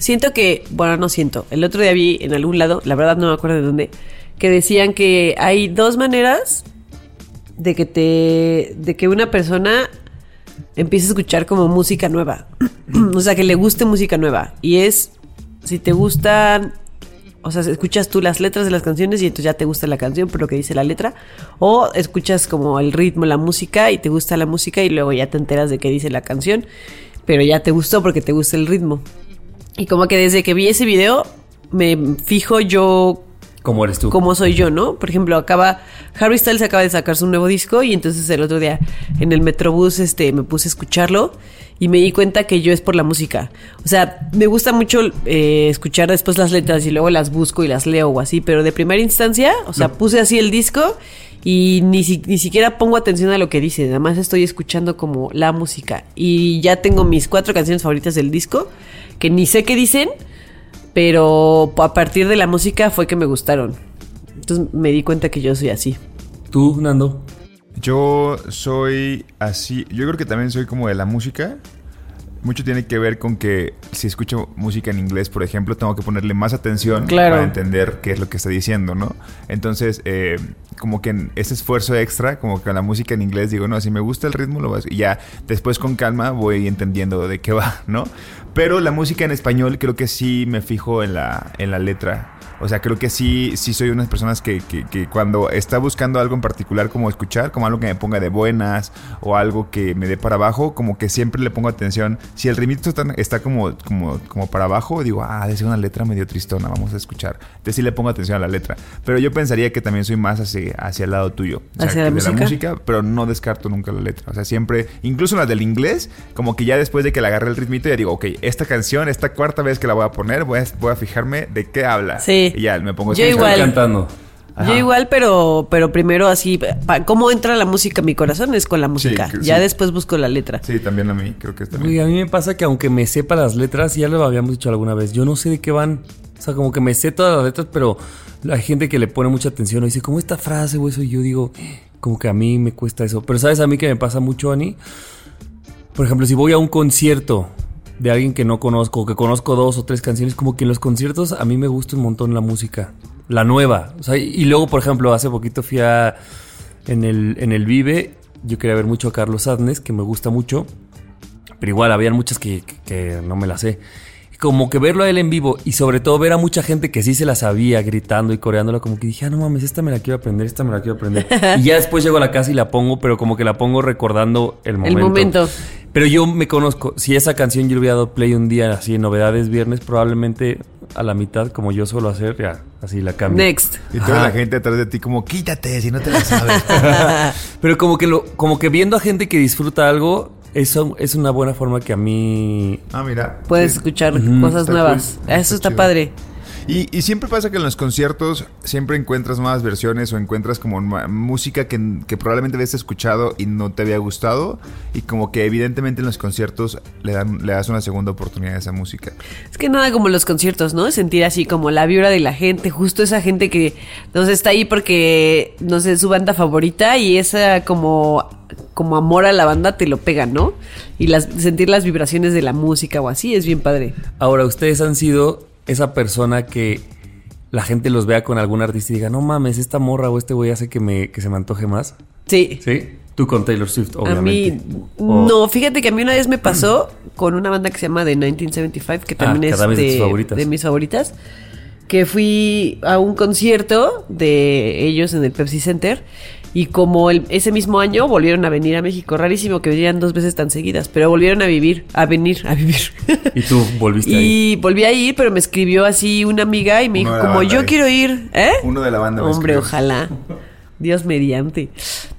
Siento que, bueno, no siento. El otro día vi en algún lado, la verdad no me acuerdo de dónde, que decían que hay dos maneras de que te, de que una persona empiece a escuchar como música nueva. o sea, que le guste música nueva. Y es, si te gustan, o sea, escuchas tú las letras de las canciones y entonces ya te gusta la canción por lo que dice la letra. O escuchas como el ritmo, la música y te gusta la música y luego ya te enteras de qué dice la canción. Pero ya te gustó porque te gusta el ritmo. Y como que desde que vi ese video, me fijo yo ¿Cómo eres tú? cómo soy yo, ¿no? Por ejemplo, acaba Harry Styles acaba de sacar su nuevo disco y entonces el otro día en el Metrobús este me puse a escucharlo y me di cuenta que yo es por la música. O sea, me gusta mucho eh, escuchar después las letras y luego las busco y las leo o así, pero de primera instancia, o sea, puse así el disco y ni, si- ni siquiera pongo atención a lo que dice, nada más estoy escuchando como la música y ya tengo mis cuatro canciones favoritas del disco que ni sé qué dicen, pero a partir de la música fue que me gustaron. Entonces me di cuenta que yo soy así. Tú, Nando. Yo soy así. Yo creo que también soy como de la música. Mucho tiene que ver con que si escucho música en inglés, por ejemplo, tengo que ponerle más atención Claro. para entender qué es lo que está diciendo, ¿no? Entonces, eh, como que en ese esfuerzo extra, como que la música en inglés, digo, no, si me gusta el ritmo, lo vas y ya después con calma voy entendiendo de qué va, ¿no? Pero la música en español creo que sí me fijo en la, en la letra. O sea, creo que sí, sí soy unas personas que, que, que cuando está buscando algo en particular como escuchar, como algo que me ponga de buenas o algo que me dé para abajo, como que siempre le pongo atención. Si el ritmito está, está como, como, como para abajo, digo, ah, debe ser una letra medio tristona, vamos a escuchar. Entonces sí le pongo atención a la letra. Pero yo pensaría que también soy más hacia, hacia el lado tuyo. O sea, ¿Hacia la de música? la música, pero no descarto nunca la letra. O sea, siempre, incluso las del inglés, como que ya después de que le agarré el ritmito, ya digo, ok, esta canción, esta cuarta vez que la voy a poner, voy a, voy a fijarme de qué habla. Sí. Y ya me pongo a Yo escuchar. igual. cantando. Yo igual, pero, pero primero así, pa- ¿cómo entra la música a mi corazón? Es con la música. que- ya sí. después busco la letra. Sí, también a mí, creo que es también. Oye, a mí me pasa que aunque me sepa las letras, ya lo habíamos dicho alguna vez, yo no sé de qué van. O sea, como que me sé todas las letras, pero hay gente que le pone mucha atención y dice, ¿cómo esta frase o eso? Y yo digo, como que a mí me cuesta eso. Pero ¿sabes a mí que me pasa mucho, Ani? Por ejemplo, si voy a un concierto de alguien que no conozco, que conozco dos o tres canciones, como que en los conciertos a mí me gusta un montón la música. La nueva. O sea, y luego, por ejemplo, hace poquito fui a... En el, en el Vive, yo quería ver mucho a Carlos Adnes, que me gusta mucho. Pero igual, habían muchas que, que- que no me las sé. Como que verlo a él en vivo y sobre todo ver a mucha gente que sí se la sabía gritando y coreándola, como que dije, ah, no mames, esta me la quiero aprender, esta me la quiero aprender. y ya después llego a la casa y la pongo, pero como que la pongo recordando el momento. El momento. Pero yo me conozco, si esa canción yo le hubiera dado play un día así en novedades viernes, probablemente a la mitad, como yo suelo hacer, ya, así la cambio. Next. Y toda Ajá. la gente atrás de ti como, quítate si no te la sabes. Pero como que lo, como que viendo a gente que disfruta algo, eso es una buena forma que a mí ah, mira. Puedes Sí. escuchar cosas Está nuevas. cool. Eso Está está chido. padre. Y, y siempre pasa que en los conciertos siempre encuentras nuevas versiones o encuentras como música que, que probablemente habías escuchado y no te había gustado. Y como que evidentemente en los conciertos le, dan, le das una segunda oportunidad a esa música. Es que nada como los conciertos, ¿no? Sentir así como la vibra de la gente, justo esa gente que nos está ahí porque, no sé, es su banda favorita y esa como, como amor a la banda te lo pega, ¿no? Y las, sentir las vibraciones de la música o así es bien padre. Ahora, ustedes han sido esa persona que la gente los vea con algún artista y diga, no mames, esta morra o este güey hace que, me, que se me antoje más. Sí. ¿Sí? Tú con Taylor Swift, A obviamente. mí, O- no, fíjate que a mí una vez me pasó con una banda que se llama The 1975, que Ah, también es de de mis favoritas. que fui a un concierto de ellos en el Pepsi Center y como el, ese mismo año volvieron a venir a México, rarísimo que vinieran dos veces tan seguidas, pero volvieron a vivir, a venir, a vivir. Y tú volviste ahí. y volví a ir, pero me escribió así una amiga y me Uno dijo como yo ahí. quiero ir, ¿eh? Uno de la banda. Hombre, ojalá. Dios mediante.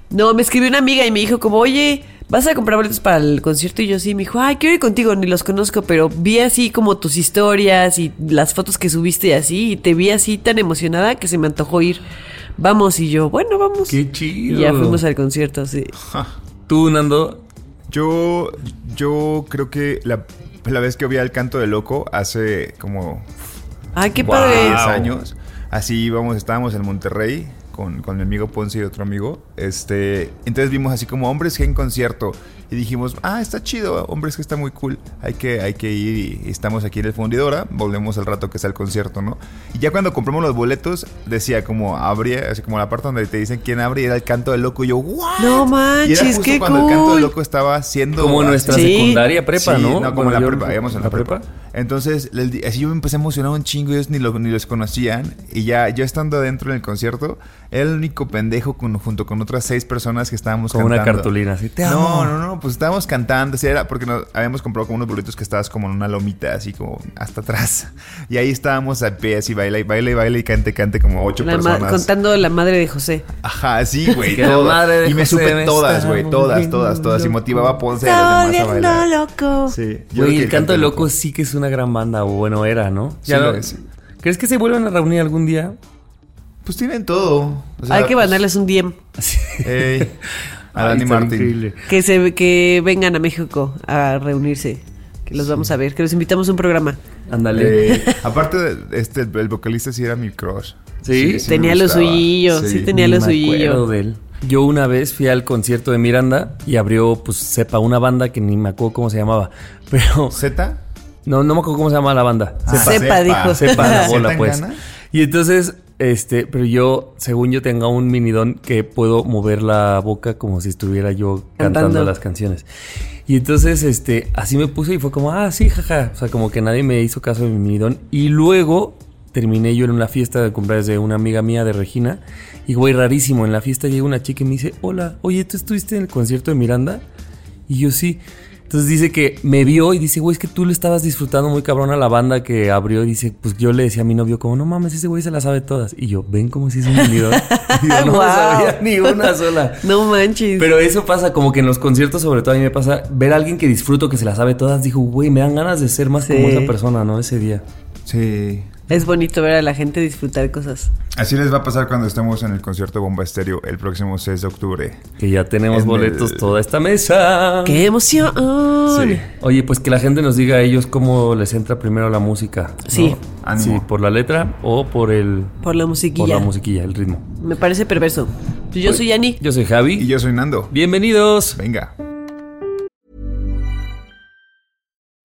No, me escribió una amiga y me dijo como, oye, ¿vas a comprar boletos para el concierto? Y yo sí, me dijo, ay, quiero ir contigo, ni los conozco, pero vi así como tus historias y las fotos que subiste y así, y te vi así tan emocionada que se me antojó ir. Vamos, y yo, bueno, vamos. Qué chido. Y ya fuimos al concierto, sí. Tú, Nando, Yo, yo creo que la, la vez que vi al canto de loco hace como Ay, qué Wow. 10 padre. años. Así íbamos, estábamos en Monterrey con, con mi amigo Ponce y otro amigo. Este, entonces vimos así como hombres que en concierto. Y dijimos, ah, está chido, hombres que está muy cool. Hay que, hay que ir y estamos aquí en el fundidora. Volvemos al rato que está el concierto, ¿no? Y ya cuando compramos los boletos, decía como abría, así como la parte donde te dicen quién abre y era el canto del loco. Y yo, ¿what? No y era manches, justo qué cuando el canto del cool. loco estaba siendo como nuestra Sí. secundaria prepa, Sí, ¿no? como Bueno, la yo- prepa, íbamos en la, prepa. Entonces, les así yo me empecé a emocionar un chingo, ellos ni, lo- ni los conocían. Y ya yo estando adentro en el concierto, era el único pendejo con- junto con otras seis personas que estábamos Con cantando. una cartulina así. Te No, amo. no, no, pues estábamos cantando, así era porque nos habíamos comprado como unos boletos que estabas como en una lomita, así como hasta atrás. Y ahí estábamos a pie, así baila y baila y baila y cante, cante como ocho La personas. contando la madre de José. Ajá, sí, güey. La todas. madre de y me José supe me todas, güey, todas, todas, todas. Y motivaba a Ponce y a los demás a bailar. loco. Sí, yo el canto de loco sí que es una gran banda, o bueno, era, ¿no? Sí Ya lo no- es. ¿Crees que se vuelvan a reunir algún día? Pues tienen todo. O sea, Hay que pues, mandarles un DM. ey, a Dani Martín. increíble. Que se que vengan a México a reunirse. Que los vamos a ver, que los invitamos a un programa. Ándale. Eh, aparte, de este, el vocalista sí era mi crush. ¿Sí? Tenía lo suyillo, sí tenía Ni lo suyillo. acuerdo de él. Yo una vez fui al concierto de Miranda y abrió, pues, sepa, una banda que ni me acuerdo cómo se llamaba. Pero ¿Z? no, no me acuerdo cómo se llama la banda. Ah, Sepa, dijo. Sepa la bola, ¿Z pues. Y entonces, este, pero yo, según yo tenga un minidón que puedo mover la boca como si estuviera yo cantando, Cantando. las canciones. Y entonces, este, así me puse y fue como, ah, sí, jaja. O sea, como que nadie me hizo caso de mi minidón. Y luego terminé yo en una fiesta de cumpleaños de una amiga mía de Regina. Y güey, rarísimo, en la fiesta llega una chica y me dice, hola, oye, ¿tú estuviste en el concierto de Miranda? Y yo sí. Entonces dice que me vio y dice, güey, es que tú le estabas disfrutando muy cabrón a la banda que abrió. Y dice, pues yo le decía a mi novio, como, no mames, ese güey se la sabe todas. Y yo, ven como si es un venidor. Y yo no me Wow. sabía ni una sola. No manches. Pero eso pasa como que en los conciertos, sobre todo a mí me pasa, ver a alguien que disfruto, que se la sabe todas, dijo, güey, me dan ganas de ser más Sí. como esa persona, ¿no? Ese día. Sí. Es bonito ver a la gente disfrutar cosas. Así les va a pasar cuando estemos en el concierto Bomba Estéreo el próximo 6 de octubre. Que ya tenemos En boletos el- toda esta mesa. ¡Qué emoción! Sí. Oye, pues que la gente nos diga a ellos cómo les entra primero la música. ¿no? Sí. Ánimo. Sí, por la letra o por el Por la por musiquilla. la musiquilla, el ritmo. Me parece perverso. Pues Yo soy Yani. Yo soy Javi. Y yo soy Nando. Bienvenidos. Venga.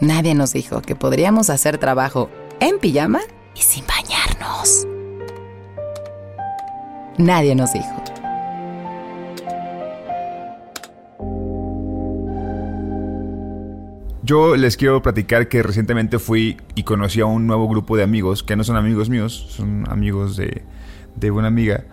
Nadie nos dijo que podríamos hacer trabajo en pijama y sin bañarnos. Nadie nos dijo. Yo les quiero platicar que recientemente fui y conocí a un nuevo grupo de amigos, que no son amigos míos, son amigos de, de una amiga.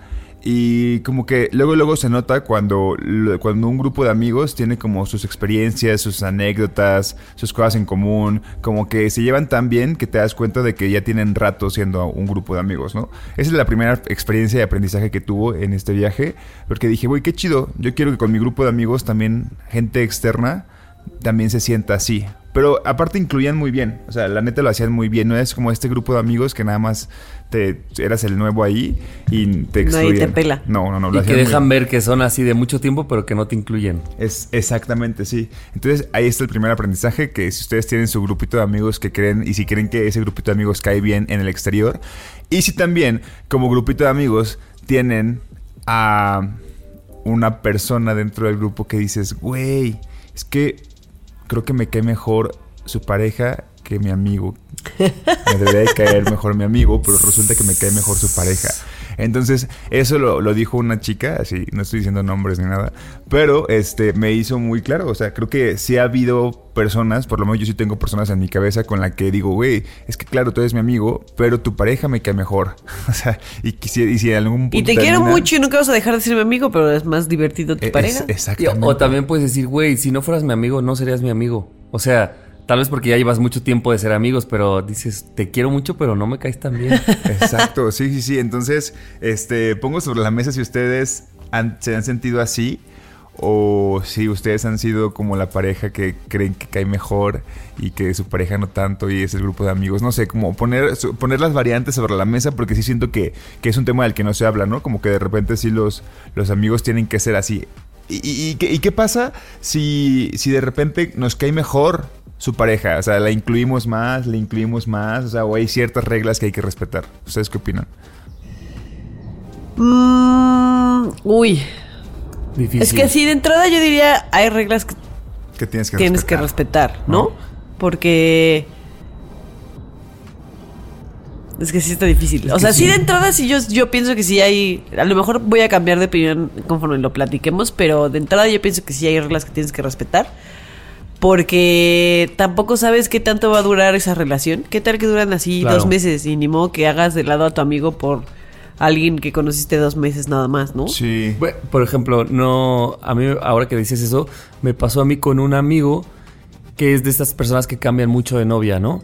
Y como que luego luego se nota cuando, cuando un grupo de amigos tiene como sus experiencias, sus anécdotas, sus cosas en común, como que se llevan tan bien que te das cuenta de que ya tienen rato siendo un grupo de amigos, ¿no? Esa es la primera experiencia de aprendizaje que tuvo en este viaje, porque dije, güey, qué chido, yo quiero que con mi grupo de amigos también gente externa también se sienta así. Pero aparte incluían muy bien, o sea, la neta lo hacían muy bien, no es como este grupo de amigos que nada más te eras el nuevo ahí y te excluían. Nadie te pela. No, no, no. lo Y que dejan bien. ver que son así de mucho tiempo, pero que no te incluyen. Es exactamente, sí. Entonces ahí está el primer aprendizaje, que si ustedes tienen su grupito de amigos que creen y si creen que ese grupito de amigos cae bien en el exterior, y si también como grupito de amigos tienen a una persona dentro del grupo que dices, güey, es que creo que me cae mejor su pareja que mi amigo. Me debería de caer mejor mi amigo, pero resulta que me cae mejor su pareja. Entonces, eso lo, lo dijo una chica, así, no estoy diciendo nombres ni nada, pero este me hizo muy claro. O sea, creo que sí ha habido personas, por lo menos yo sí tengo personas en mi cabeza con la que digo, güey, es que claro, tú eres mi amigo, pero tu pareja me cae mejor. O sea, y, quisi- y si en algún punto. Y te quiero mucho y nunca vas a dejar de ser mi amigo, pero es más divertido tu Es- pareja. Exactamente. o también puedes decir, güey, si no fueras mi amigo, no serías mi amigo. O sea, tal vez porque ya llevas mucho tiempo de ser amigos, pero dices, te quiero mucho, pero no me caes tan bien. Exacto, sí, sí, sí. Entonces, este, pongo sobre la mesa si ustedes han- se han sentido así o si ustedes han sido como la pareja que creen que cae mejor y que su pareja no tanto y es el grupo de amigos. No sé, como poner, poner las variantes sobre la mesa porque sí siento que, que es un tema del que no se habla, ¿no? Como que de repente sí los, los amigos tienen que ser así. ¿Y, y- y qué, y qué pasa si, si de repente nos cae mejor su pareja? O sea, la incluimos más, la incluimos más, o sea, o hay ciertas reglas que hay que respetar. ¿Ustedes qué opinan? Mm, uy. Difícil. Es que sí, de entrada yo diría, hay reglas que ¿Qué tienes que tienes que respetar? ¿no? ¿No? Porque... Es que sí está difícil. Es o sea, sí. sí. de entrada sí yo, yo pienso que sí hay... A lo mejor voy a cambiar de opinión conforme lo platiquemos, pero de entrada yo pienso que sí hay reglas que tienes que respetar. Porque tampoco sabes qué tanto va a durar esa relación. ¿Qué tal que duran así Claro. dos meses? Y ni modo que hagas de lado a tu amigo por alguien que conociste dos meses nada más, ¿no? Sí. Por ejemplo, no, a mí ahora que dices eso, me pasó a mí con un amigo que es de estas personas que cambian mucho de novia, ¿no?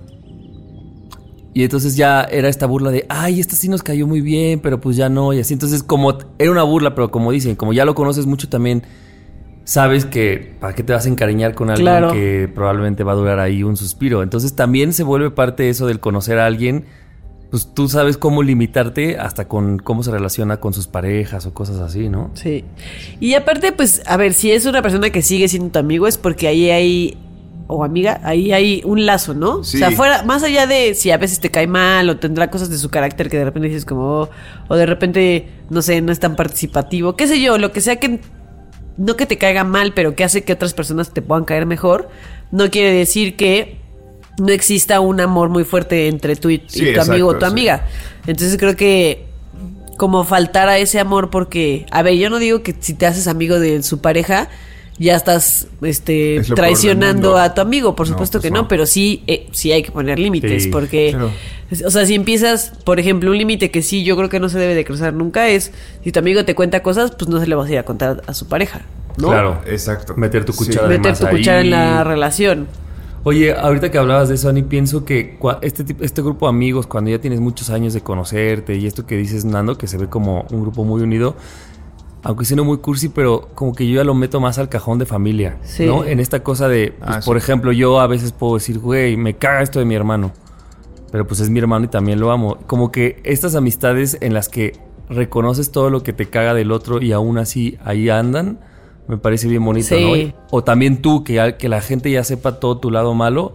Y entonces ya era esta burla de, ay, esta sí nos cayó muy bien, pero pues ya no, y así. Entonces, como era una burla, pero como dicen, como ya lo conoces mucho también, sabes que para qué te vas a encariñar con alguien Claro. que probablemente va a durar ahí un suspiro. Entonces también se vuelve parte de eso del conocer a alguien. Pues tú sabes cómo limitarte hasta con cómo se relaciona con sus parejas o cosas así, ¿no? Sí. Y aparte, pues, a ver, si es una persona que sigue siendo tu amigo, es porque ahí hay. O amiga, ahí hay un lazo, ¿no? Sí. O sea, fuera, más allá de si a veces te cae mal o tendrá cosas de su carácter que de repente dices como. O de repente, no sé, no es tan participativo. Qué sé yo, lo que sea que. No que te caiga mal, pero que hace que otras personas te puedan caer mejor. No quiere decir que no exista un amor muy fuerte entre tú y, tu amigo o tu sí. amiga. Entonces creo que como faltar a ese amor porque, a ver, yo no digo que si te haces amigo de su pareja ya estás este Es traicionando a tu amigo, por No, supuesto pues que no, no. pero sí eh, sí hay que poner límites Sí, porque claro. O sea, si empiezas, por ejemplo, un límite que sí yo creo que no se debe de cruzar nunca es si tu amigo te cuenta cosas, pues no se le vas a ir a contar a su pareja, ¿no? Claro. Exacto. Meter tu Sí. cuchara. Meter Además, tu cuchara ahí- en la relación. Oye, ahorita que hablabas de eso, Ani, pienso que este, tip- este grupo de amigos, cuando ya tienes muchos años de conocerte y esto que dices, Nando, que se ve como un grupo muy unido, aunque siendo muy cursi, pero como que yo ya lo meto más al cajón de familia, Sí. ¿no? En esta cosa de, pues, Ah, sí. por ejemplo, yo a veces puedo decir, güey, me caga esto de mi hermano, pero pues es mi hermano y también lo amo. Como que estas amistades en las que reconoces todo lo que te caga del otro y aún así ahí andan, me parece bien bonito, Sí. ¿no? O también tú, que, que la gente ya sepa todo tu lado malo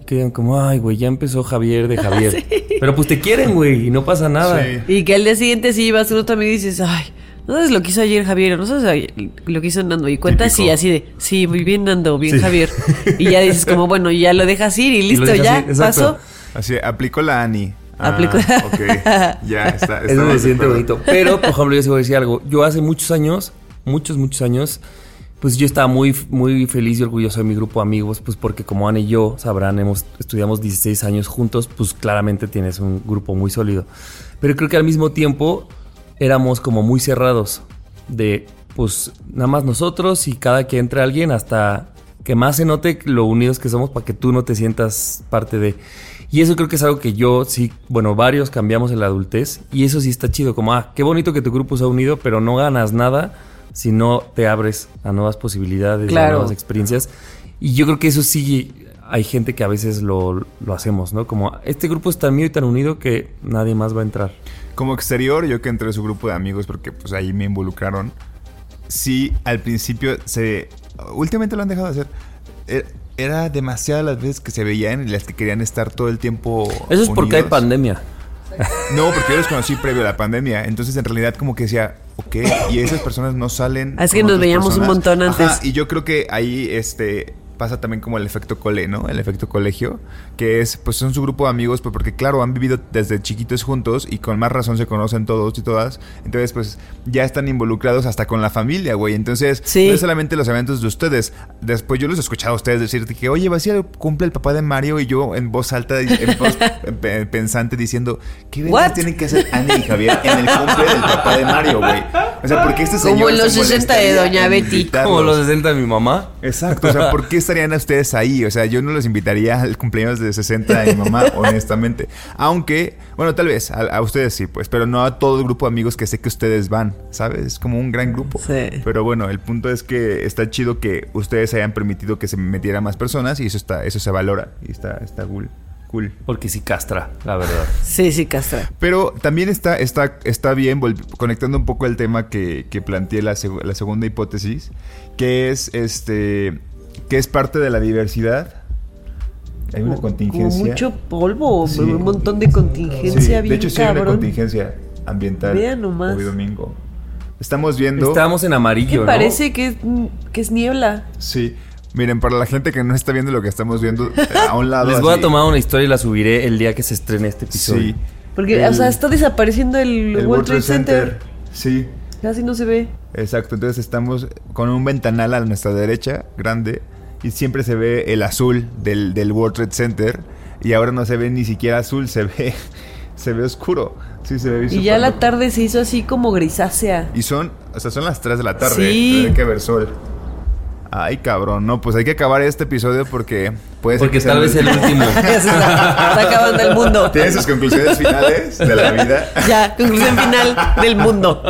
y que digan como, ay, güey, ya empezó Javier de Javier. Pero pues te quieren, güey, y no pasa nada. Sí. Y que al día siguiente sí vas amigo y dices, ay, no sabes lo que hizo ayer Javier, no sabes lo que hizo Nando. Y cuentas Típico. y así de, sí, muy bien Nando, bien Sí. Javier. Y ya dices como, bueno, ya lo dejas ir y Y listo, dejas ya, pasó. Así, aplicó la Ani. Ah, Aplicó- ok. Ya está. Eso me estamos de siente bonito. Pero, por ejemplo, yo sí voy a decir algo. Yo hace muchos años, muchos, muchos años, pues yo estaba muy, muy feliz y orgulloso de mi grupo de amigos, pues porque como Ana y yo sabrán, hemos, estudiamos 16 años juntos, pues claramente tienes un grupo muy sólido. Pero creo que al mismo tiempo éramos como muy cerrados de, pues nada más nosotros y cada que entre alguien hasta que más se note lo unidos que somos para que tú no te sientas parte de... Y eso creo que es algo que yo sí, bueno, varios cambiamos en la adultez y eso sí está chido, como, ah, qué bonito que tu grupo se ha unido, pero no ganas nada si no te abres a nuevas posibilidades, a Claro. nuevas experiencias. Y yo creo que eso sí hay gente que a veces lo, lo hacemos, ¿no? Como este grupo es tan mío y tan unido que nadie más va a entrar. Como exterior, yo que entré a su grupo de amigos porque pues ahí me involucraron. Sí, al principio se... Últimamente lo han dejado de hacer. Er- Era demasiadas las veces que se veían y las que querían estar todo el tiempo Eso es porque hay pandemia. No, porque yo los conocí previo a la pandemia. Entonces, en realidad, como que decía, ok, y esas personas no salen. Ah, es que nos veíamos un montón antes. Ajá, y yo creo que ahí este pasa también como el efecto cole, ¿no? El efecto colegio, que es, pues son su grupo de amigos, pues porque claro, han vivido desde chiquitos juntos y con más razón se conocen todos y todas. Entonces, pues ya están involucrados hasta con la familia, güey. Entonces, Sí. no es solamente los eventos de ustedes. Después yo los he escuchado a ustedes decir que, oye, va a ser cumple el papá de Mario y yo en voz alta, en voz pe- pensante diciendo, ¿qué What? tienen que hacer Ana y Javier en el cumple del papá de Mario, güey? O sea, ¿por qué este señor Como en se los 60 de Doña Betty. Como los 60 de mi mamá. Exacto, o sea, ¿por qué estarían ustedes ahí? O sea, yo no los invitaría al cumpleaños de 60 de mi mamá, honestamente. Aunque, bueno, tal vez a, a ustedes sí, pues, pero no a todo el grupo de amigos que sé que ustedes van, ¿sabes? Es como un gran grupo. Sí. Pero bueno, el punto es que está chido que ustedes hayan permitido que se metieran más personas y eso está, eso se valora y está, está cool. Cool. Porque sí castra, la verdad. Sí, sí, castra. Pero también está, está, está bien, conectando un poco el tema que, que planteé la, seg- la segunda hipótesis, que es este que es parte de la diversidad. Hay una contingencia. Como mucho polvo, Sí. un montón de Sí, contingencia bien de hecho, sí hay una contingencia ambiental Vean nomás. hoy domingo. Estamos viendo. Estábamos en ¿Qué amarillo, ¿no? parece que es, que es niebla? Sí. Miren, para la gente que no está viendo lo que estamos viendo, eh, a un lado. Les voy a tomar una historia y la subiré el día que se estrene este episodio. Sí. Porque, El- o sea, está desapareciendo el, el World Trade Center. Sí. Casi no se ve. Exacto, entonces estamos con un ventanal a nuestra derecha, grande, y siempre se ve el azul del, del World Trade Center, y ahora no se ve ni siquiera azul, se ve, se ve oscuro. Sí, se ve Y ya la tarde se hizo así como grisácea. Y son, o sea, son las 3 de la tarde, Sí. hay que ver sol. Ay, cabrón, no, pues hay que acabar este episodio porque puede ser Porque que tal vez el último. Ya se está, está acabando el mundo. ¿Tiene sus conclusiones finales de la vida? Ya, conclusión final del mundo.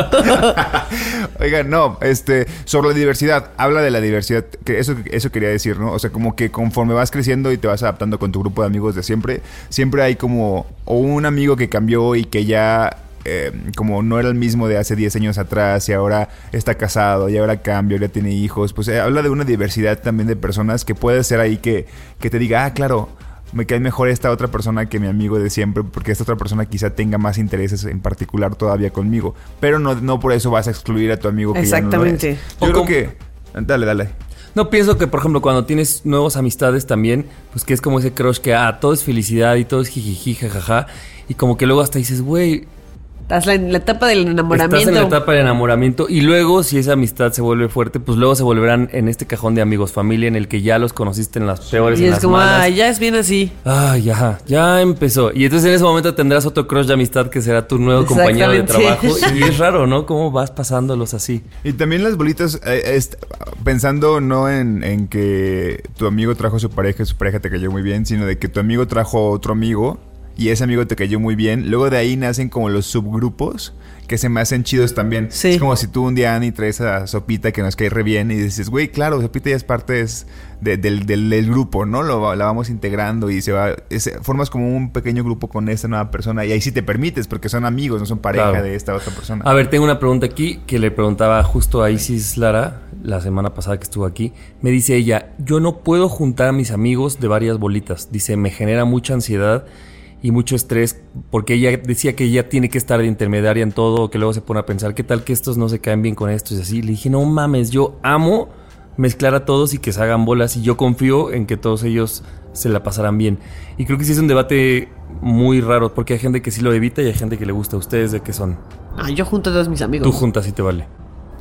Oigan, no, este, sobre la diversidad, habla de la diversidad, que eso, eso quería decir, ¿no? O sea, como que conforme vas creciendo y te vas adaptando con tu grupo de amigos de siempre, siempre hay como, o un amigo que cambió y que ya, eh, como no era el mismo de hace 10 años atrás y ahora está casado y ahora cambia, ya tiene hijos, pues eh, habla de una diversidad también de personas que puede ser ahí que, que te diga, ah, claro. Me cae mejor esta otra persona que mi amigo de siempre, porque esta otra persona quizá tenga más intereses en particular todavía conmigo. Pero no, no por eso vas a excluir a tu amigo que ya no lo es. Exactamente. Yo O creo como- que. Dale, dale. No pienso que, por ejemplo, cuando tienes nuevas amistades también, pues que es como ese crush que, ah, todo es felicidad y todo es jijiji, jajaja. Y como que luego hasta dices, güey, Estás la- en la etapa del enamoramiento. estás en la etapa del enamoramiento. Y luego, si esa amistad se vuelve fuerte, pues luego se volverán en este cajón de amigos, familia, en el que ya los conociste en las peores, y en es las como, malas. ah, ya es bien así. Ay, ya, ya empezó. Y entonces en ese momento tendrás otro crush de amistad que será tu nuevo compañero de trabajo. Y es raro, ¿no? Cómo vas pasándolos así. Y también las bolitas, eh, es- pensando no en, en que tu amigo trajo a su pareja y su pareja te cayó muy bien, sino de que tu amigo trajo a otro amigo y ese amigo te cayó muy bien. Luego de ahí nacen como los subgrupos que se me hacen chidos también. Sí. Es como si tú un día, Ani, traes a Sopita que nos cae re bien y dices, güey, claro, Sopita ya es parte es de- del, del- del grupo, ¿no? Lo, la vamos integrando y se va... es- formas como un pequeño grupo con esta nueva persona y ahí sí te permites porque son amigos, no son pareja Claro. de esta otra persona. A ver, tengo una pregunta aquí que le preguntaba justo a Isis Lara la semana pasada que estuvo aquí. Me dice ella, yo no puedo juntar a mis amigos de varias bolitas. Dice, me genera mucha ansiedad y mucho estrés porque ella decía que ella tiene que estar de intermediaria en todo, que luego se pone a pensar, ¿qué tal que estos no se caen bien con estos y así? Le dije, no mames, yo amo mezclar a todos y que se hagan bolas y yo confío en que todos ellos se la pasarán bien. Y creo que sí es un debate muy raro porque hay gente que sí lo evita y hay gente que le gusta. ¿Ustedes de qué son? Ah, yo junto a todos mis amigos. Tú juntas y te vale.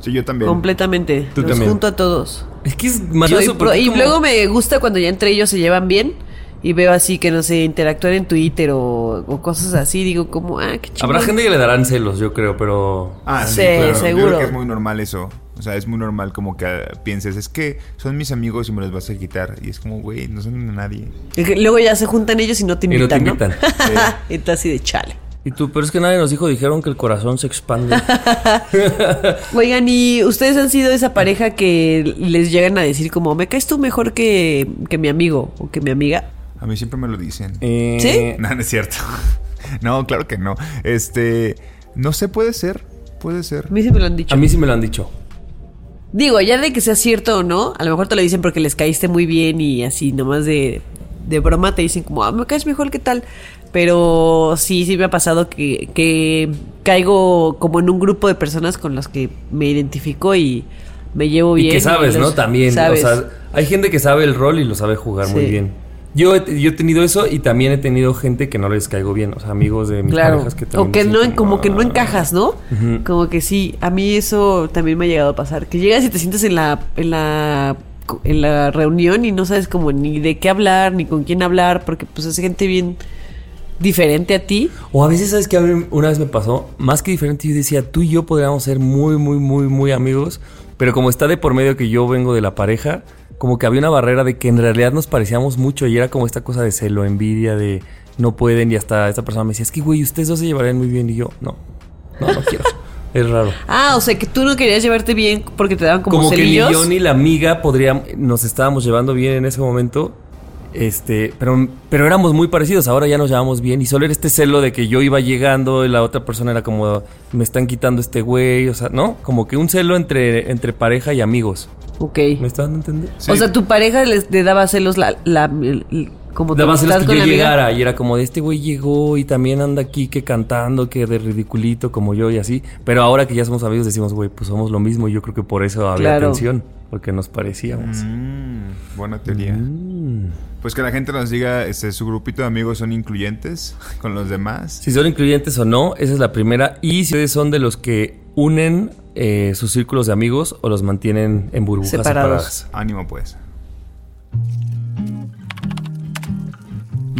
Sí, yo también. Completamente. Tú Los también. junto a todos. Es que es maravilloso. porque y como- luego me gusta cuando ya entre ellos se llevan bien y veo así que no sé, interactuar en Twitter o, o cosas así. Digo, como, ah, qué chido. Habrá gente que le darán celos, yo creo, pero. Ah, sí, Sí, claro. Yo seguro. creo que es muy normal eso. O sea, es muy normal como que pienses, es que son mis amigos y me los vas a quitar. Y es como, güey, no son de nadie. Luego ya se juntan ellos y no te Y no invitan. y tú así de chale. Y tú, pero es que nadie nos dijo, dijeron que el corazón se expande. Oigan, ¿y ustedes han sido esa pareja que les llegan a decir como, me caes tú mejor que, que mi amigo o que mi amiga? A mí siempre me lo dicen. Eh, ¿Sí? No, no es cierto. No, claro que no. Este, no sé, puede ser, puede ser. A mí sí me lo han dicho. A mí sí me lo han dicho. Digo, ya de que sea cierto o no, a lo mejor te lo dicen porque les caíste muy bien y así nomás de, de broma te dicen como, ah, me caes mejor que tal. Pero sí, sí me ha pasado que, que caigo como en un grupo de personas con las que me identifico y me llevo bien. Y que sabes, los- ¿no? También. sabes. O sea, hay gente que sabe el rol y lo sabe jugar muy bien. Yo he, yo he tenido eso y también he tenido gente que no les caigo bien. O sea, amigos de mis Claro. parejas que también. O que no, como que no "Ah". encajas, ¿no? Como que sí, a mí eso también me ha llegado a pasar. Que llegas y te sientes en la, en la, en la reunión y no sabes como ni de qué hablar, ni con quién hablar, porque pues es gente bien diferente a ti. O a veces, ¿sabes qué? A mí una vez me pasó, más que diferente, yo decía, tú y yo podríamos ser muy, muy, muy, muy amigos, pero como está de por medio que yo vengo de la pareja, como que había una barrera de que en realidad nos parecíamos mucho y era como esta cosa de celo, envidia, de no pueden y hasta esta persona me decía, es que güey, ustedes dos se llevarían muy bien y yo, no, no, no quiero. Es raro. Ah, o sea que tú no querías llevarte bien porque te daban como, Como, que ni yo ni la amiga podríamos, nos estábamos llevando bien en ese momento. Este, pero, pero éramos muy parecidos, ahora ya nos llevamos bien y solo era este celo de que yo iba llegando y la otra persona era como, me están quitando este güey, o sea, ¿no? Como que un celo entre, entre pareja y amigos. Ok. ¿Me están entendiendo? Sí. O sea, tu pareja les, le daba celos la, la, el- como estás celos que con yo la amiga. llegara y era como de este güey llegó y también anda aquí que cantando, que de ridiculito como yo y así. Pero ahora que ya somos amigos decimos, güey, pues somos lo mismo y yo creo que por eso había Claro. tensión, porque nos parecíamos. Mm, buena teoría. Mm. Pues que la gente nos diga, este, su grupito de amigos son incluyentes con los demás. Si son incluyentes o no, esa es la primera. Y si ustedes son de los que unen eh, sus círculos de amigos o los mantienen en burbujas Separados. separadas. Ánimo, pues.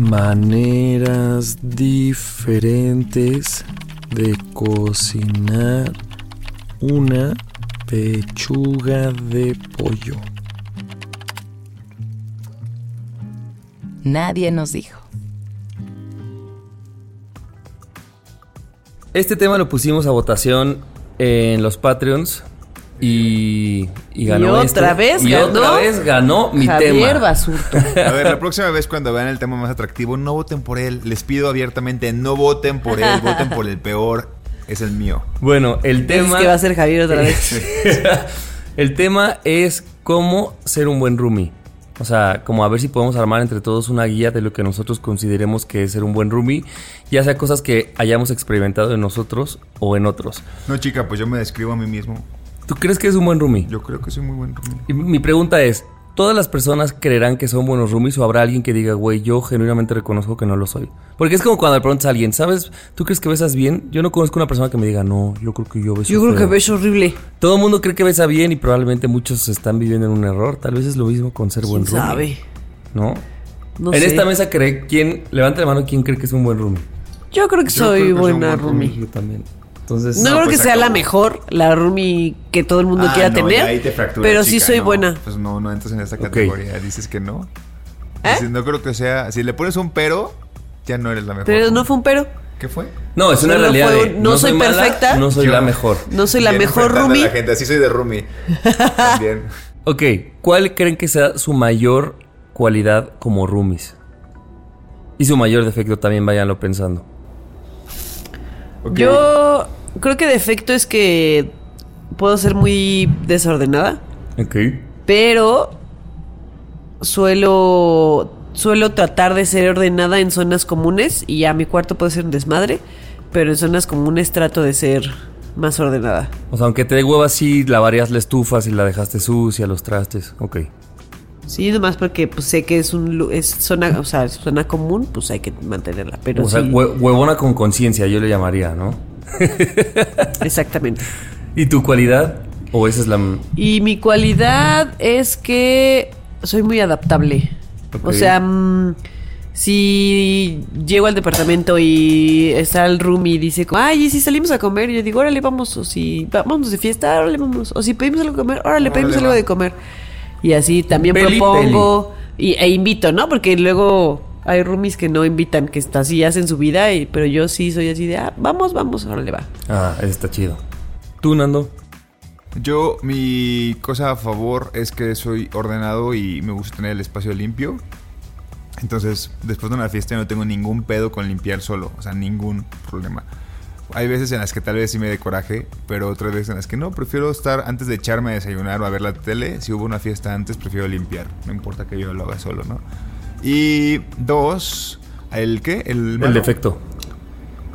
Maneras diferentes de cocinar una pechuga de pollo. Nadie nos dijo. Este tema lo pusimos a votación en los Patreons y, y ganó Y este. otra vez y ganó otra vez ganó mi Javier tema. Basurto. A ver, la próxima vez cuando vean el tema más atractivo, no voten por él. Les pido abiertamente, no voten por él, voten por el peor. Es el mío. Bueno, el Es tema que va a ser Javier otra vez. el tema es cómo ser un buen roomie. O sea, como a ver si podemos armar entre todos una guía de lo que nosotros consideremos que es ser un buen roomie, ya sea cosas que hayamos experimentado en nosotros o en otros. No, chica, pues yo me describo a mí mismo. ¿Tú crees que es un buen roomie? Yo creo que soy muy buen roomie. Y mi pregunta es, ¿todas las personas creerán que son buenos roomies o habrá alguien que diga, güey, yo genuinamente reconozco que no lo soy? Porque es como cuando le preguntas a alguien, ¿sabes? ¿Tú crees que besas bien? Yo no conozco una persona que me diga, no, yo creo que yo beso Yo creo que feo". ves horrible. Todo el mundo cree que besa bien y probablemente muchos están viviendo en un error. Tal vez es lo mismo con ser buen ¿Quién roomie. sabe? ¿No? No en sé. esta mesa cree quién, levanta la mano quién cree que es un buen roomie. Yo creo que Yo soy creo que soy un buena buen roomie. Yo también. Entonces, No, No, creo pues que sea la mejor, la roomie que todo el mundo Ah, quiera no, tener. ahí te pero sí soy no. buena. Pues no, no entras en esta categoría. Dices que no. ¿Eh? Dices, no creo que sea. Si le pones un pero, ya no eres la mejor. Pero no fue un pero. ¿Qué fue? no, es una realidad. fue de, un- no soy perfecta. no soy Yo- la mejor. No soy la Bien mejor roomie. La gente, así soy de roomie. También. Ok, ¿cuál creen que sea su mayor cualidad como roomies? Y su mayor defecto también, váyanlo pensando. Ok. Yo creo que defecto es que puedo ser muy desordenada, Ok. pero suelo suelo tratar de ser ordenada en zonas comunes y ya mi cuarto puede ser un desmadre, pero en zonas comunes trato de ser más ordenada. O sea, aunque te dé hueva, sí lavarías la estufa si la dejaste sucia, los trastes. Ok. Sí, nomás porque pues sé que es un es zona, o sea, es zona común, pues hay que mantenerla, pero o sea, sí, hue- huevona con conciencia, yo le llamaría, ¿no? exactamente. ¿Y tu cualidad? ¿O esa es la...? Y mi cualidad es que soy muy adaptable. O sea, mm, si llego al departamento y está el room y dice, como, ay, ¿y si salimos a comer? Y yo digo, órale, vamos. O si va- vamos de fiesta, órale, vamos. O si pedimos algo de comer, órale, Órale, pedimos algo va. de comer. Y así también Peli, propongo Y, e invito, ¿no? Porque luego Hay roomies que no invitan, que está así hacen su vida, y, pero yo sí soy así de, ah, vamos, vamos, ahora le va. Ah, está chido. ¿Tú, Nando? Yo, mi cosa a favor es que soy ordenado y me gusta tener el espacio limpio. Entonces, después de una fiesta no tengo ningún pedo con limpiar solo, o sea, ningún problema. Hay veces en las que tal vez sí me dé coraje, pero otras veces en las que no. Prefiero estar antes de echarme a desayunar o a ver la tele. Si hubo una fiesta antes, prefiero limpiar. No importa que yo lo haga solo, ¿no? Y dos, ¿el qué? El, defecto.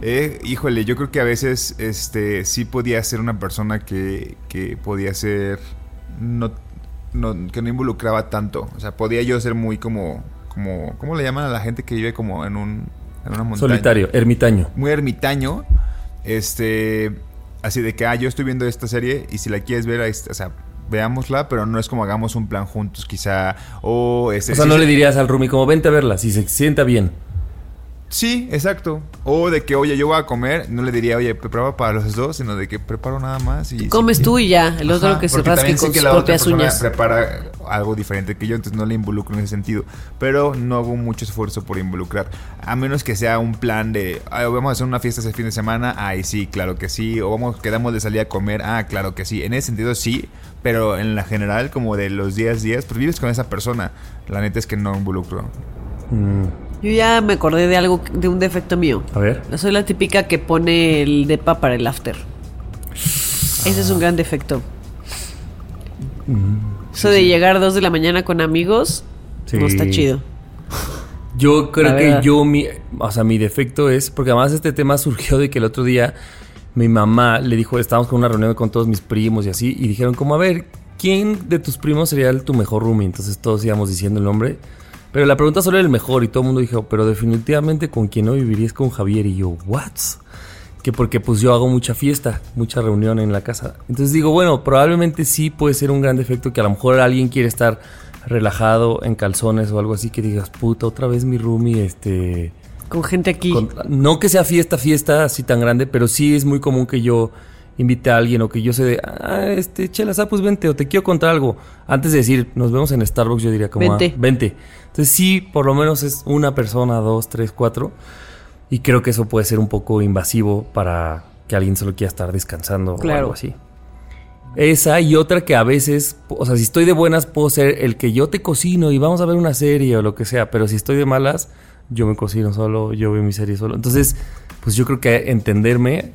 Eh, híjole, yo creo que a veces este sí podía ser una persona que, que podía ser no, no- que no involucraba tanto. O sea, podía yo ser muy como como ¿cómo le llaman a la gente que vive como en un en una montaña? Solitario, ermitaño. Muy ermitaño. Este así de que ah, yo estoy viendo esta serie y si la quieres ver, o sea, veámosla, pero no es como hagamos un plan juntos, quizá o este O sea, no se- le dirías al roomie como vente a verla, si se sienta bien. Sí, exacto. O de que, oye, yo voy a comer, no le diría, oye, prepara para los dos, sino de que preparo nada más y... Comes tú y ya, el otro Ajá, que se rasque con que sus la otra propias persona uñas. prepara algo diferente que yo, entonces no le involucro en ese sentido. Pero no hago mucho esfuerzo por involucrar. A menos que sea un plan de, "Ay, vamos a hacer una fiesta ese fin de semana, ay, sí, claro que sí. O vamos, quedamos de salir a comer, ah, claro que sí. En ese sentido sí, pero en la general, como de los días, días, pues vives con esa persona. La neta es que no involucro. Mm, Yo ya me acordé de algo, de un defecto mío. a ver. Soy la típica que pone el depa para el after. Ese es un gran defecto. Eso de llegar a 2 de la mañana con amigos Sí. no está chido. Yo creo que yo, mi, o sea, mi defecto es, porque además este tema surgió de que el otro día mi mamá le dijo, estábamos con una reunión con todos mis primos y así, y dijeron como, a ver, ¿quién de tus primos sería tu mejor roomie? Entonces todos íbamos diciendo el nombre. Pero la pregunta solo era el mejor y todo el mundo dijo, pero definitivamente con quien no viviría es con Javier. Y yo, ¿what? Que porque pues yo hago mucha fiesta, mucha reunión en la casa. Entonces digo, bueno, probablemente sí puede ser un gran defecto que a lo mejor alguien quiere estar relajado en calzones o algo así que digas, puta, otra vez mi roomie, este... Con gente aquí. con- no que sea fiesta, fiesta así tan grande, pero sí es muy común que yo invite a alguien o que yo sé de, ah, este, chelas, ah, pues vente, o te quiero contar algo. Antes de decir, nos vemos en Starbucks, yo diría como, Vente. "Ah, vente. Entonces sí, por lo menos es una persona, dos, tres, cuatro. Y creo que eso puede ser un poco invasivo para que alguien solo quiera estar descansando o Claro. algo así. Esa y otra que a veces, o sea, si estoy de buenas puedo ser el que yo te cocino y vamos a ver una serie o lo que sea, pero si estoy de malas, yo me cocino solo, yo veo mi serie solo. Entonces, pues yo creo que entenderme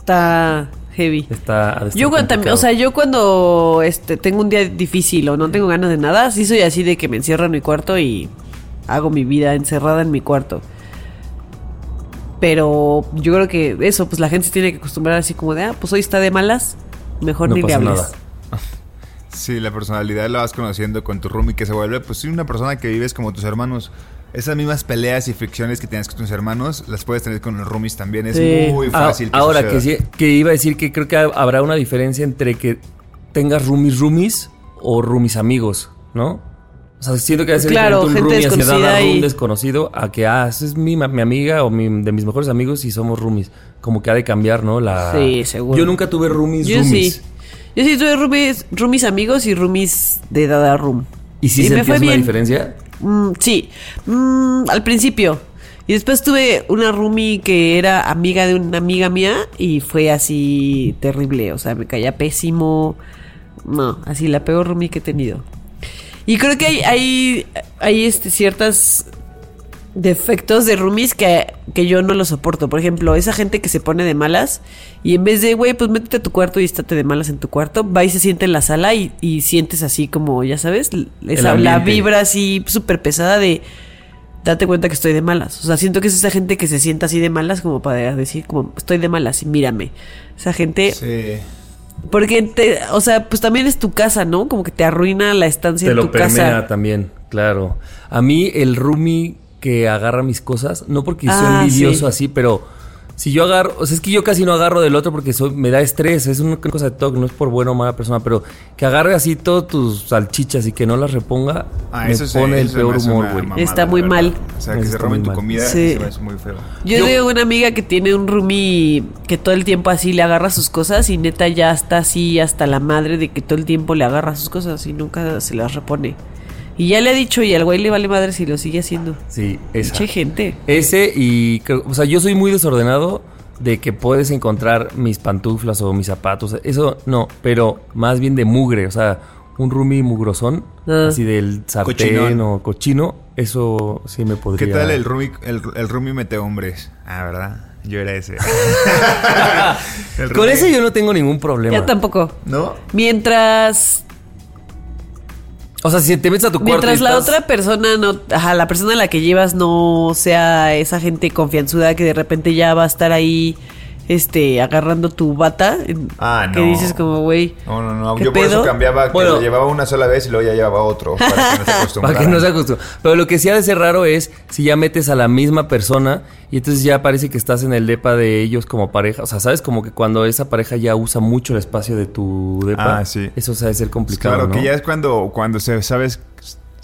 Está heavy. está... Yo cuando o sea, yo cuando este tengo un día difícil o no tengo ganas de nada, sí soy así de que me encierro en mi cuarto y hago mi vida encerrada en mi cuarto. Pero yo creo que eso, pues la gente se tiene que acostumbrar así como de, ah, pues hoy está de malas, mejor no ni le pasa hables. nada. Sí, la personalidad la vas conociendo con tu roomie que se vuelve, pues sí, una persona que vives como tus hermanos. Esas mismas peleas y fricciones que tienes con tus hermanos, las puedes tener con los roomies también. Es Sí. muy Ah, fácil. ahora que, sí- que iba a decir que creo que habrá una diferencia entre que tengas roomies roomies o roomies amigos, ¿no? O sea, siento que debe ser Claro, un gente roomie hacia a un y- desconocido a que, ah, es mi, mi amiga o mi- de mis mejores amigos y somos roomies. Como que ha de cambiar, ¿no? La... Sí, seguro. Yo nunca tuve roomies Yo roomies. sí. Yo sí tuve roomies, roomies amigos y roomies de Dada Room. ¿Y si Y me sentías fue una bien. diferencia? Mm, sí, Mm, al principio. Y después tuve una roomie que era amiga de una amiga mía y fue así terrible. O sea, me caía pésimo. No, así la peor roomie que he tenido. Y creo que hay, hay, hay este, ciertas defectos de roomies que, que yo no lo soporto. Por ejemplo, esa gente que se pone de malas y en vez de, güey, pues métete a tu cuarto y estate de malas en tu cuarto, va y se siente en la sala y, y sientes así como, ya sabes, esa, la vibra así súper pesada de date cuenta que estoy de malas. O sea, siento que es esa gente que se sienta así de malas como para decir como estoy de malas y mírame. Esa gente, Sí. porque te, o sea, pues también es tu casa, ¿no? Como que te arruina la estancia Te en lo tu permea casa. también, claro. A mí el roomie que agarra mis cosas, no porque Ah, soy envidioso sí. así, pero si yo agarro, o sea, es que yo casi no agarro del otro porque soy, me da estrés, es una cosa de toque, no es por buena o mala persona, pero que agarre así todas tus salchichas y que no las reponga, Ah, me eso sí, pone el eso se me peor humor, güey. Está muy verdad. mal. O sea, que Eso se roben tu mal. comida, Sí. se me hace muy feo. Yo, Yo- tengo una amiga que tiene un roomie que todo el tiempo así le agarra sus cosas y neta ya está así hasta la madre de que todo el tiempo le agarra sus cosas y nunca se las repone. Y ya le ha dicho y al güey le vale madre si lo sigue haciendo. Sí, esa. Che gente. Ese y, creo- o sea, yo soy muy desordenado de que puedes encontrar mis pantuflas o mis zapatos. Eso no, pero más bien de mugre, o sea, un roomie mugrosón, Ah. así del sartén Cochinón. o cochino, eso sí me ¿Qué podría... tal el roomie, el, el roomie mete hombres? Ah, ¿verdad? Yo era ese. Con ese yo no tengo ningún problema. Yo tampoco. ¿No? Mientras O sea, si te metes a tu cuarto Mientras la estás- otra persona no, ajá, la persona a la que llevas no sea esa gente confianzuda que de repente ya va a estar ahí, este, agarrando tu bata, Ah, que no. dices como, güey, No, no, no. ¿Qué Yo por eso pedo? cambiaba, que Bueno. lo llevaba una sola vez y luego ya llevaba otro. Para que no se Para acostumbrara. que no se acostumbre. Pero lo que sí ha de ser raro es si ya metes a la misma persona y entonces ya parece que estás en el depa de ellos como pareja. O sea, ¿sabes? Como que cuando esa pareja ya usa mucho el espacio de tu depa. Ah, sí. Eso se ha de ser complicado, Claro, ¿no? que ya es cuando, cuando se, sabes,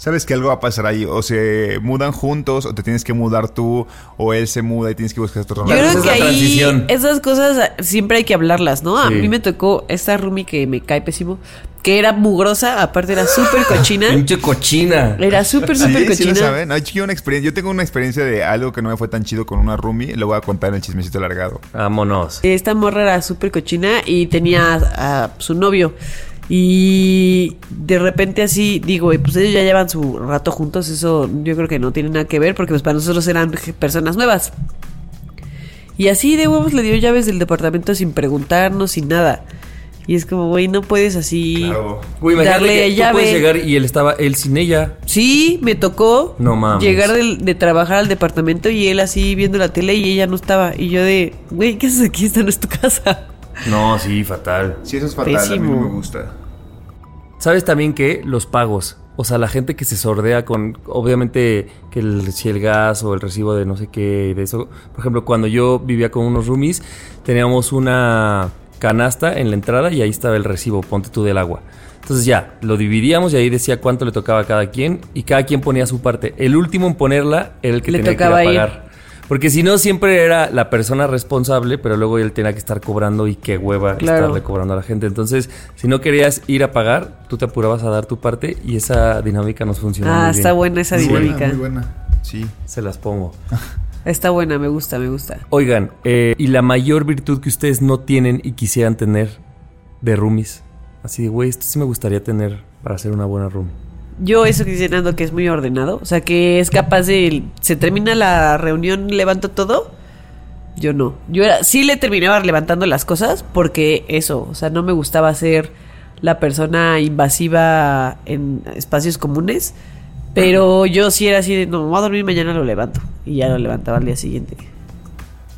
sabes que algo va a pasar ahí. O se mudan juntos, o te tienes que mudar tú, o él se muda y tienes que buscar otro yo creo que ahí transición. esas cosas ah, siempre hay que hablarlas, ¿no? A mí me tocó esta roomie que me cae pésimo, que era mugrosa, aparte era súper cochina, Pinche cochina. era súper, Sí, súper sí lo cochina. saben. No, yo, una experiencia, yo tengo una experiencia de algo que no me fue tan chido con una roomie. Lo voy a contar en el chismecito largado. Vámonos. Esta morra era súper cochina y tenía a, a su novio. Y de repente así, digo, y pues ellos ya llevan su rato juntos, eso yo creo que no tiene nada que ver porque pues para nosotros eran personas nuevas. Y así de huevos le dio llaves del departamento sin preguntarnos, sin nada. Y es como, güey, no puedes así Claro. Güey, darle que tú llave. puedes llegar y él estaba, él sin ella. Sí, me tocó No mames. llegar de, trabajar al departamento y él así viendo la tele y ella no estaba. Y yo de, güey, ¿qué haces aquí? Esta no es tu casa. No, sí, fatal. Sí, eso es fatal. A mí no me gusta. ¿Sabes también que los pagos? O sea, la gente que se sordea con, obviamente, que el, si el gas o el recibo de no sé qué, de eso. Por ejemplo, cuando yo vivía con unos roomies, teníamos una canasta en la entrada y ahí estaba el recibo, ponte tú del agua. Entonces ya, lo dividíamos y ahí decía cuánto le tocaba a cada quien y cada quien ponía su parte. El último en ponerla era el que Le tenía que ir tocaba a ir. Porque si no, siempre era la persona responsable, pero luego él tenía que estar cobrando y qué hueva Claro. estarle cobrando a la gente. Entonces, si no querías ir a pagar, tú te apurabas a dar tu parte y esa dinámica nos funcionó. Ah, muy está bien. buena esa Muy buena, dinámica. muy buena. Sí. Se las pongo. Está buena, me gusta, me gusta. Oigan, eh, ¿y la mayor virtud que ustedes no tienen y quisieran tener de roomies? Así de, güey, esto sí me gustaría tener para ser una buena roomie. Yo eso que dice Nando, que es muy ordenado, o sea, que es capaz de... Se termina la reunión, levanto todo. Yo no. Yo era, sí le terminaba levantando las cosas porque eso, o sea, no me gustaba ser la persona invasiva en espacios comunes. Pero yo sí era así de, no, me voy a dormir mañana lo levanto. Y ya lo levantaba al día siguiente.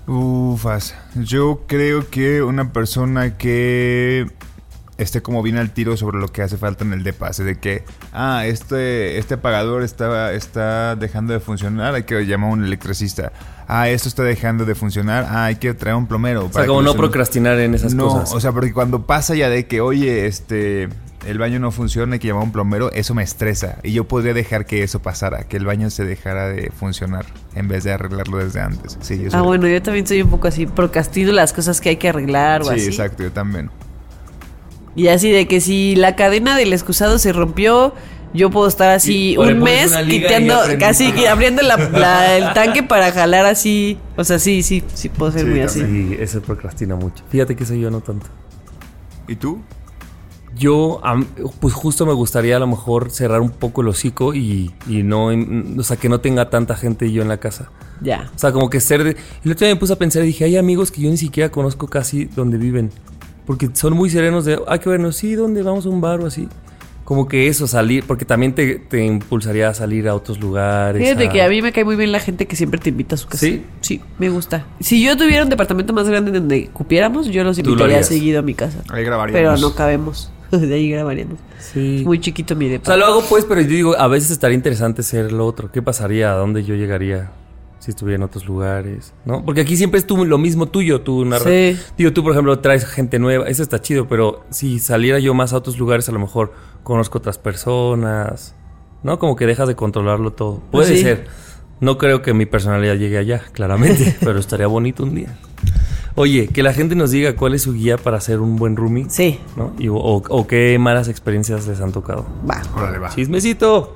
Ufas. Yo creo que una persona que esté como bien al tiro sobre lo que hace falta en el depa, así de que, ah, este, este apagador está, está dejando de funcionar, hay que llamar a un electricista. Ah, esto está dejando de funcionar, ah, hay que traer un plomero. O sea, como no procrastinar en esas no, cosas. o sea, porque cuando pasa ya de que, oye, este, el baño no funciona, hay que llamar a un plomero, eso me estresa. Y yo podría dejar que eso pasara, que el baño se dejara de funcionar en vez de arreglarlo desde antes. Sí, yo Ah, soy- bueno, yo también soy un poco así, procrastino las cosas que hay que arreglar o Sí, así. exacto, yo también. Y así de que si la cadena del excusado se rompió, yo puedo estar así un mes quitando, casi abriendo la- la- el tanque para jalar así. O sea, sí, sí, sí puedo ser Sí, muy así. Sí, eso procrastina mucho. Fíjate que soy yo no tanto. ¿Y tú? Yo, pues justo me gustaría a lo mejor cerrar un poco el hocico y, y no, o sea, que no tenga tanta gente yo en la casa. Ya. O sea, como que ser... de- El otro día me puse a pensar y dije, hay amigos que yo ni siquiera conozco casi donde viven. Porque son muy serenos de, hay que vernos, sí, ¿dónde vamos a un bar o así? Como que eso, salir, porque también te, te impulsaría a salir a otros lugares. Fíjate que a mí me cae muy bien la gente que siempre te invita a su casa. ¿Sí? Sí, me gusta. Si yo tuviera un departamento más grande donde cupiéramos, yo los invitaría seguido a mi casa. Ahí grabaríamos. Pero no cabemos. De ahí grabaríamos. Sí. Muy chiquito mi O depa. sea, lo hago pues, pero yo digo, a veces estaría interesante ser lo otro. ¿Qué pasaría? ¿A dónde yo llegaría? Si estuviera en otros lugares, ¿no? Porque aquí siempre es tú, lo mismo tuyo, tú narra- Sí. Digo, tú, por ejemplo, traes gente nueva, eso está chido, pero si saliera yo más a otros lugares, a lo mejor conozco otras personas, ¿no? Como que dejas de controlarlo todo. Puede Sí. ser. No creo que mi personalidad llegue allá, claramente, pero estaría bonito un día. Oye, que la gente nos diga cuál es su guía para ser un buen roomie, Sí, ¿no? Y- o, o qué malas experiencias les han tocado. va. Órale, va. Chismecito.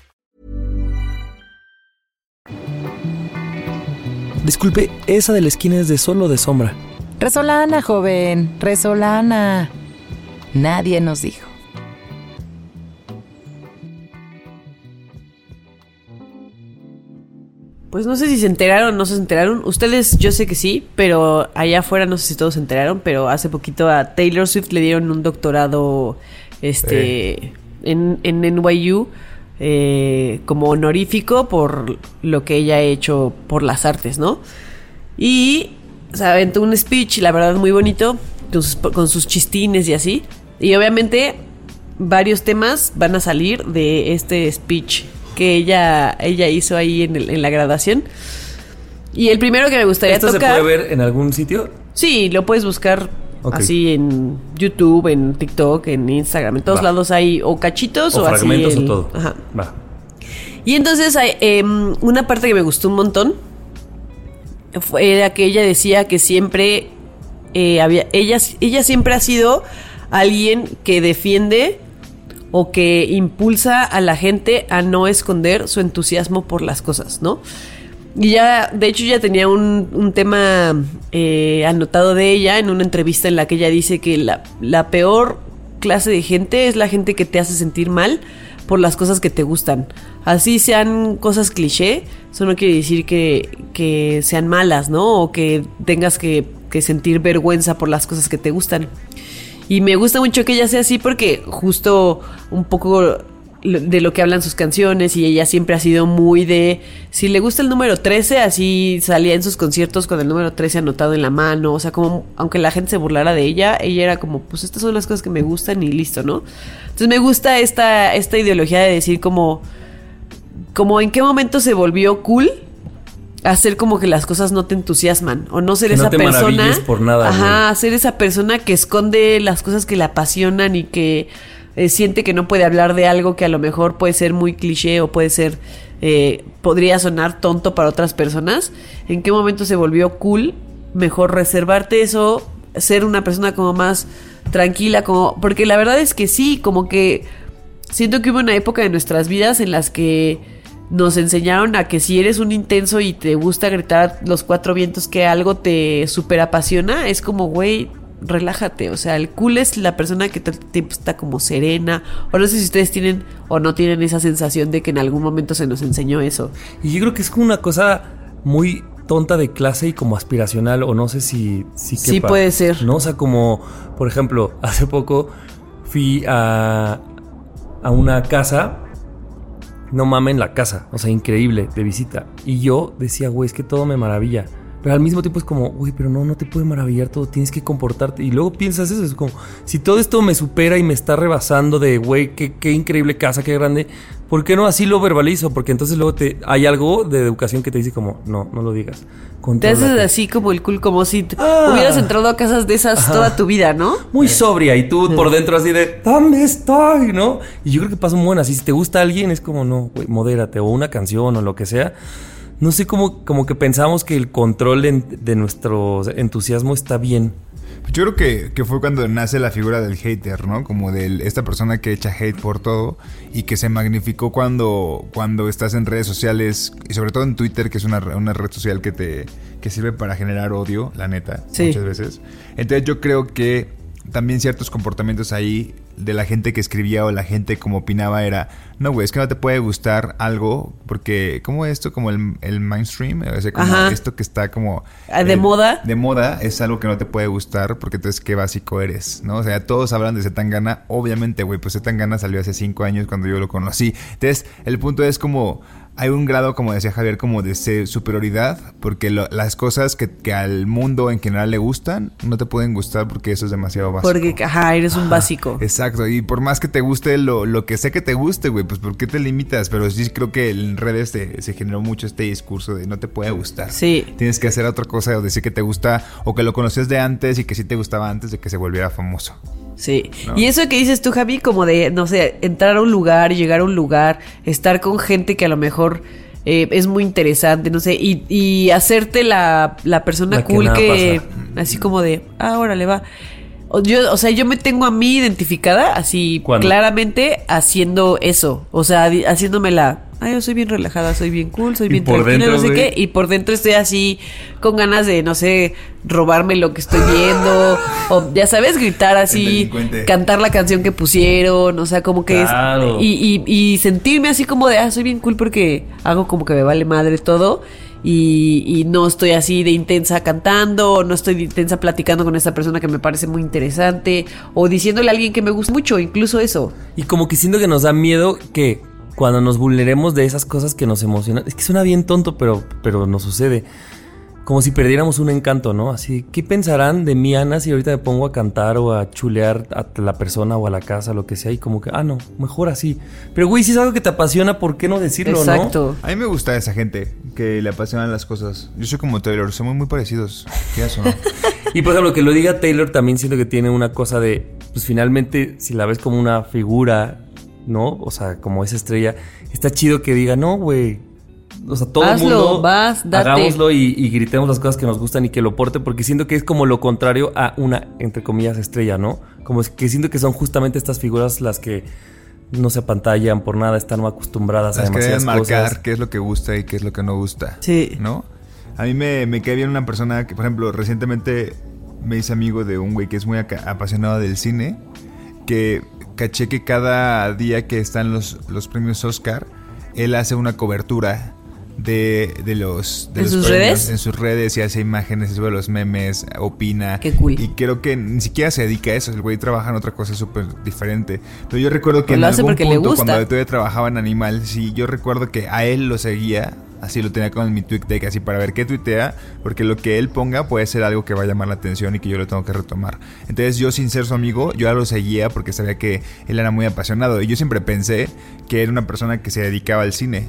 Disculpe, esa de la esquina es de sol o de sombra. Resolana, joven, resolana. Nadie nos dijo. Pues no sé si se enteraron o no se enteraron. Ustedes, yo sé que sí, pero allá afuera no sé si todos se enteraron, pero hace poquito a Taylor Swift le dieron un doctorado este en, en NYU eh, como honorífico por lo que ella ha hecho por las artes, ¿no? Y se aventó un speech, la verdad, muy bonito, con sus, con sus chistines y así. Y obviamente varios temas van a salir de este speech que ella, ella hizo ahí en, el- en la graduación. Y el primero que me gustaría ¿Esto tocar... se puede ver en algún sitio? Sí, lo puedes buscar Así en YouTube, en TikTok, en Instagram, en todos Va. lados hay o cachitos o, O así fragmentos el- o todo. Ajá. Va. Y entonces hay, em, una parte que me gustó un montón fue era que ella decía que siempre eh, había ella ella siempre ha sido alguien que defiende o que impulsa a la gente a no esconder su entusiasmo por las cosas, ¿no? Y ya, de hecho, ya tenía un, un tema eh, anotado de ella en una entrevista en la que ella dice que la, la peor clase de gente es la gente que te hace sentir mal por las cosas que te gustan. Así sean cosas cliché, eso no quiere decir que, que sean malas, ¿no? O que tengas que, que sentir vergüenza por las cosas que te gustan. Y me gusta mucho que ella sea así porque justo un poco de lo que hablan sus canciones y ella siempre ha sido muy de si le gusta el número 13 así salía en sus conciertos con el número 13 anotado en la mano o sea como aunque la gente se burlara de ella ella era como pues estas son las cosas que me gustan y listo no entonces me gusta esta esta ideología de decir como como en qué momento se volvió cool hacer como que las cosas no te entusiasman o no ser Que no esa te persona por nada, ajá güey. ser esa persona que esconde las cosas que le apasionan y que eh, siente que no puede hablar de algo que a lo mejor puede ser muy cliché o puede ser eh, podría sonar tonto para otras personas en qué momento se volvió cool mejor reservarte eso ser una persona como más tranquila como porque la verdad es que sí como que siento que hubo una época de nuestras vidas en las que nos enseñaron a que si eres un intenso y te gusta gritar los cuatro vientos que algo te super apasiona, es como, güey, relájate. O sea, el cool es la persona que todo el tiempo está como serena. O no sé si ustedes tienen o no tienen esa sensación de que en algún momento se nos enseñó eso. Y yo creo que es como una cosa muy tonta de clase y como aspiracional, o no sé si... si Sí quepa, puede ser. ¿No? O sea, como, por ejemplo, hace poco fui a, a una casa, no mamen la casa, o sea, increíble, de visita. Y yo decía, güey, es que todo me maravilla. Pero al mismo tiempo es como, güey, pero no, no te puede maravillar todo, tienes que comportarte. Y luego piensas eso, es como, si todo esto me supera y me está rebasando de, güey, qué, qué increíble casa, qué grande, ¿por qué no así lo verbalizo? Porque entonces luego te hay algo de educación que te dice como, no, no lo digas. Te haces Contrólate. así como el cool, como si Ah. hubieras entrado a casas de esas toda tu vida, ¿no? Muy sobria y tú por dentro así de, ¿dónde estoy? ¿No? Y yo creo que pasa un buen así. Si te gusta alguien, es como, no, güey, modérate. O una canción o lo que sea. No sé cómo, como que pensamos que el control de, de nuestro entusiasmo está bien. Yo creo que, que fue cuando nace la figura del hater, ¿no? Como de esta persona que echa hate por todo y que se magnificó cuando, cuando estás en redes sociales y sobre todo en Twitter, que es una, una red social que te que sirve para generar odio, la neta, Sí. muchas veces. Entonces yo creo que también ciertos comportamientos ahí de la gente que escribía o la gente como opinaba era, no, güey, es que no te puede gustar algo porque, ¿cómo esto? Como el, el mainstream, o sea, como Ajá. esto que está como... Ah, ¿de moda? de moda es algo que no te puede gustar porque entonces qué básico eres, ¿no? O sea, todos hablan de Zetangana, obviamente, güey, pues Zetangana salió hace cinco años cuando yo lo conocí. Entonces, el punto es como hay un grado, como decía Javier, como de superioridad, porque lo- las cosas que, que al mundo en general le gustan, no te pueden gustar porque eso es demasiado básico. Porque, ajá, eres un básico. Exacto, y por más que te guste lo, lo que sé que te guste, güey, pues ¿por qué te limitas? Pero sí creo que en redes se, se generó mucho este discurso de no te puede gustar. Sí. Tienes que hacer otra cosa o decir que te gusta o que lo conocías de antes y que sí te gustaba antes de que se volviera famoso. Sí. ¿No? Y eso que dices tú, Javi, como de, no sé, entrar a un lugar, llegar a un lugar, estar con gente que a lo mejor eh, es muy interesante, no sé, y, y hacerte la, la persona La que cool que, pasa. así como de, ah, órale, va. Yo, o sea, yo me tengo a mí identificada así ¿Cuándo? claramente haciendo eso. O sea, haciéndome la. Ay, yo soy bien relajada, soy bien cool, soy bien tranquila, no sé qué. Y por dentro estoy así con ganas de, no sé, robarme lo que estoy viendo. o ya sabes, gritar así, cantar la canción que pusieron. O sea, como que Claro. es. Y, y, y sentirme así como de, ah, soy bien cool porque hago como que me vale madre todo. Y, y no estoy así de intensa cantando, no estoy de intensa platicando con esta persona que me parece muy interesante, o diciéndole a alguien que me gusta mucho, incluso eso. Y como que siento que nos da miedo que cuando nos vulneremos de esas cosas que nos emocionan. Es que suena bien tonto, pero, pero nos sucede. Como si perdiéramos un encanto, ¿no? Así, ¿qué pensarán de mí, Ana, si ahorita me pongo a cantar o a chulear a la persona o a la casa, lo que sea? Y como que, ah, no, mejor así. Pero, güey, si es algo que te apasiona, ¿por qué no decirlo, no? Exacto. A mí me gusta esa gente que le apasionan las cosas. Yo soy como Taylor, somos muy parecidos. ¿Qué eso, no? Y por ejemplo, que lo diga Taylor también siento que tiene una cosa de, pues finalmente, si la ves como una figura, ¿no? O sea, como esa estrella, está chido que diga, no, güey. O sea, todo Hazlo, el mundo vas, date. hagámoslo y, y gritemos las cosas que nos gustan y que lo porte, porque siento que es como lo contrario a una, entre comillas, estrella, ¿no? Como es que siento que son justamente estas figuras las que no se apantallan por nada, están acostumbradas a Las que demasiadas deben marcar cosas. qué es lo que gusta y qué es lo que no gusta. Sí. ¿No? A mí me, me cae bien una persona que, por ejemplo, recientemente me hice amigo de un güey que es muy apasionado del cine. Que caché que cada día que están los, los premios Oscar, él hace una cobertura de, de los, de ¿En los sus premios redes? en sus redes y hace imágenes, sube los memes, opina. Qué cool. Y creo que ni siquiera se dedica a eso. El güey trabaja en otra cosa súper diferente. Pero yo recuerdo que Pues en algún porque le punto, gusta. cuando todavía trabajaba en Animal, sí, yo recuerdo que a él lo seguía. Así lo tenía con mi tweet deck, así para ver qué tuitea, porque lo que él ponga puede ser algo que va a llamar la atención y que yo lo tengo que retomar. Entonces yo sin ser su amigo, yo ya lo seguía porque sabía que él era muy apasionado. Y yo siempre pensé que era una persona que se dedicaba al cine.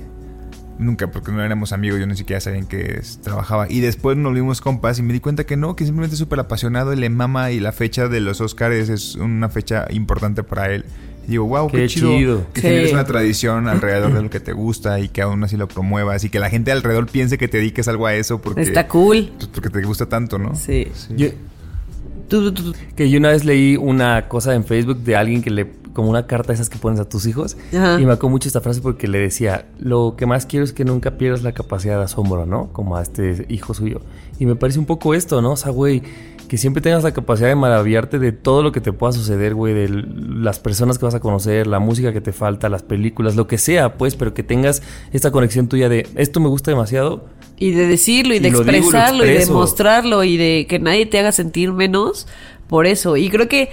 Nunca, porque no éramos amigos, yo ni siquiera sabía en qué es- trabajaba. Y después nos vimos compas y me di cuenta que no, que simplemente es súper apasionado y le mama y la fecha de los Oscars es una fecha importante para él. Y digo, wow, qué, Qué chido, chido. que Sí. generes una tradición alrededor de lo que te gusta y que aún así lo promuevas y que la gente alrededor piense que te dediques algo a eso porque, Está cool. pues, porque te gusta tanto, ¿no? Sí. Yo- Tú, tú, tú. Que yo una vez leí una cosa en Facebook de alguien que le, como una carta esas que pones a tus hijos, Ajá. y me acuerdo mucho esta frase porque le decía, lo que más quiero es que nunca pierdas la capacidad de asombro, ¿no? Como a este hijo suyo. Y me parece un poco esto, ¿no? O sea, güey, que siempre tengas la capacidad de maravillarte de todo lo que te pueda suceder, güey, de las personas que vas a conocer, la música que te falta, las películas, lo que sea, pues, pero que tengas esta conexión tuya de, esto me gusta demasiado, Y de decirlo y de Y lo digo y expresarlo de mostrarlo y de que nadie te haga sentir menos por eso. Y creo que,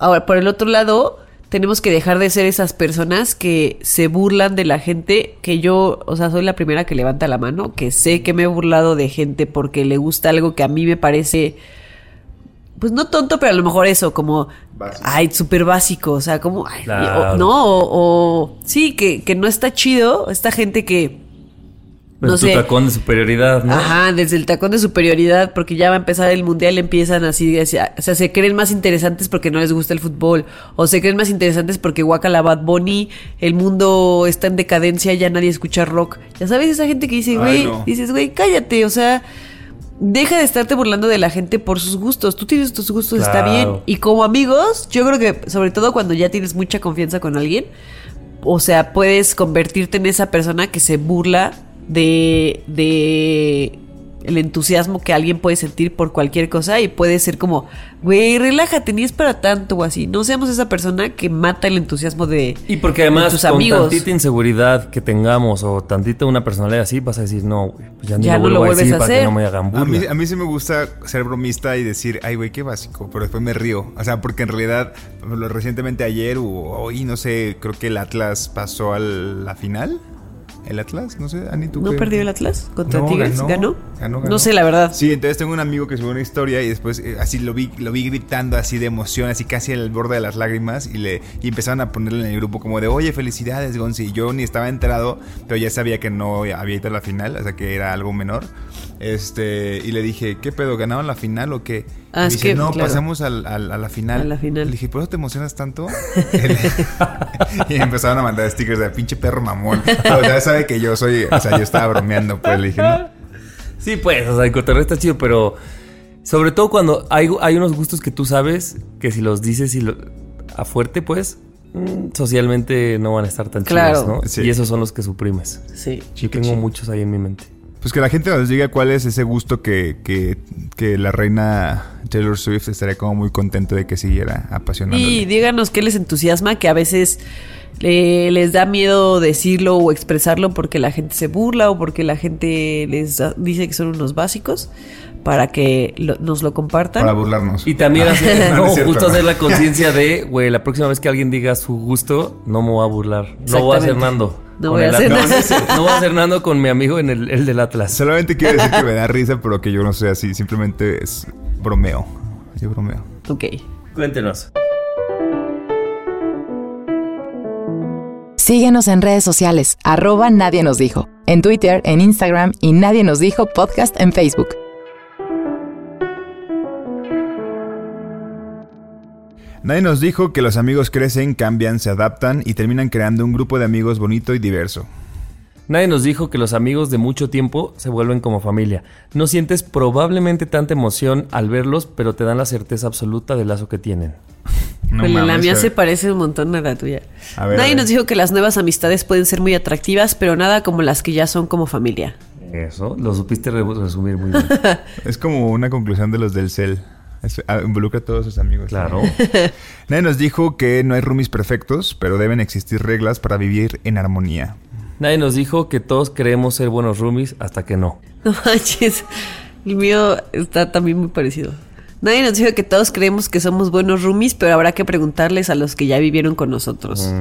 ahora, por el otro lado, tenemos que dejar de ser esas personas que se burlan de la gente, que yo, o sea, soy la primera que levanta la mano, que sé que me he burlado de gente porque le gusta algo que a mí me parece, pues no tonto, pero a lo mejor eso, como, Básico. ay, súper básico, o sea, como, ay, Claro. o- no, o, o- sí, que, que no está chido, esta gente que... No tu sé. tacón de superioridad, ¿no? Ajá, desde el tacón de superioridad, porque ya va a empezar el mundial, empiezan así, así, o sea, se creen más interesantes porque no les gusta el fútbol, o se creen más interesantes porque Guacala Bad Bunny, el mundo está en decadencia, ya nadie escucha rock. Ya sabes, esa gente que dice, güey, no. dices, güey, cállate, o sea, deja de estarte burlando de la gente por sus gustos. Tú tienes tus gustos, está bien. Y como amigos, yo creo que, sobre todo cuando ya tienes mucha confianza con alguien, o sea, puedes convertirte en esa persona que se burla de, de el entusiasmo que alguien puede sentir por cualquier cosa y puede ser como, güey, relájate, ni es para tanto o así. No seamos esa persona que mata el entusiasmo de, Y porque de además tus con amigos. tantita inseguridad que tengamos o tantita una personalidad así, vas a decir, no, güey, pues ya ni Ya lo no lo vuelvo a vuelves decir a para que hacer. no me hagan A mí, a mí sí me gusta ser bromista y decir, ay, güey, qué básico, pero después me río. O sea, porque en realidad, recientemente ayer o hoy, no sé, creo que el Atlas pasó a la final. El Atlas, no sé, Ani, ¿tú ¿No qué? perdió el Atlas contra No, Tigres? ganó. ¿Ganó? Ganó, ganó. No sé, la verdad. Sí, entonces tengo un amigo que subió una historia y después eh, así lo vi, lo vi gritando así de emoción, así casi al borde de las lágrimas y le y empezaron a ponerle en el grupo como de, oye, felicidades, Gonzi. Y yo ni estaba enterado, pero ya sabía que no había ido a la final, o sea que era algo menor. Este, y le dije, ¿qué pedo? ¿Ganaron la final o qué? Ah, es dice, que, no, claro. pasamos al- al- a la final. A la final. Le dije, ¿por eso te emocionas tanto? y empezaron a mandar stickers de pinche perro mamón. O sea, sabe que yo soy, o sea, yo estaba bromeando, pues le dije, no. Sí, pues, o sea, el cotorreo está chido, pero sobre todo cuando hay, hay unos gustos que tú sabes que si los dices y lo- a fuerte, pues, mm, socialmente no van a estar tan Claro. chidos, ¿no? Sí. Y esos son los que suprimes. Sí. Yo tengo muchos ahí en mi mente. Pues que la gente nos diga cuál es ese gusto que, que, que la reina Taylor Swift estaría como muy contento de que siguiera apasionándole. Y díganos qué les entusiasma, que a veces eh, les da miedo decirlo o expresarlo porque la gente se burla o porque la gente les dice que son unos básicos, para que lo- nos lo compartan. Para burlarnos. Y también hacer, No, no no, es cierto, justo no. hacer la conciencia de, güey, la próxima vez que alguien diga su gusto, no me voy a burlar. No voy a hacer. Nando. No voy a hacer Atlas. Nando. No voy a hacer Nando con mi amigo en el, el del Atlas. Solamente quiero decir que me da risa, pero que yo no soy así. Simplemente es bromeo. Yo bromeo. Ok. Cuéntenos. Síguenos en redes sociales, arroba Nadie nos dijo, en Twitter, en Instagram y Nadie nos dijo podcast en Facebook. Nadie nos dijo que los amigos crecen, cambian, se adaptan y terminan creando un grupo de amigos bonito y diverso. Nadie nos dijo que los amigos de mucho tiempo se vuelven como familia. No sientes probablemente tanta emoción al verlos, pero te dan la certeza absoluta del lazo que tienen. No Híjole, la mía se parece un montón a la tuya. A ver, a Nadie nos dijo que las nuevas amistades pueden ser muy atractivas, pero nada como las que ya son como familia. Eso, lo supiste re- resumir muy bien. Es como una conclusión de los del CEL. Ah, involucra a todos sus amigos. Claro. Nadie nos dijo que no hay roomies perfectos, pero deben existir reglas para vivir en armonía. Nadie nos dijo que todos creemos ser buenos roomies hasta que no. No manches. El mío está también muy parecido. Nadie nos dijo que todos creemos que somos buenos roomies, pero habrá que preguntarles a los que ya vivieron con nosotros.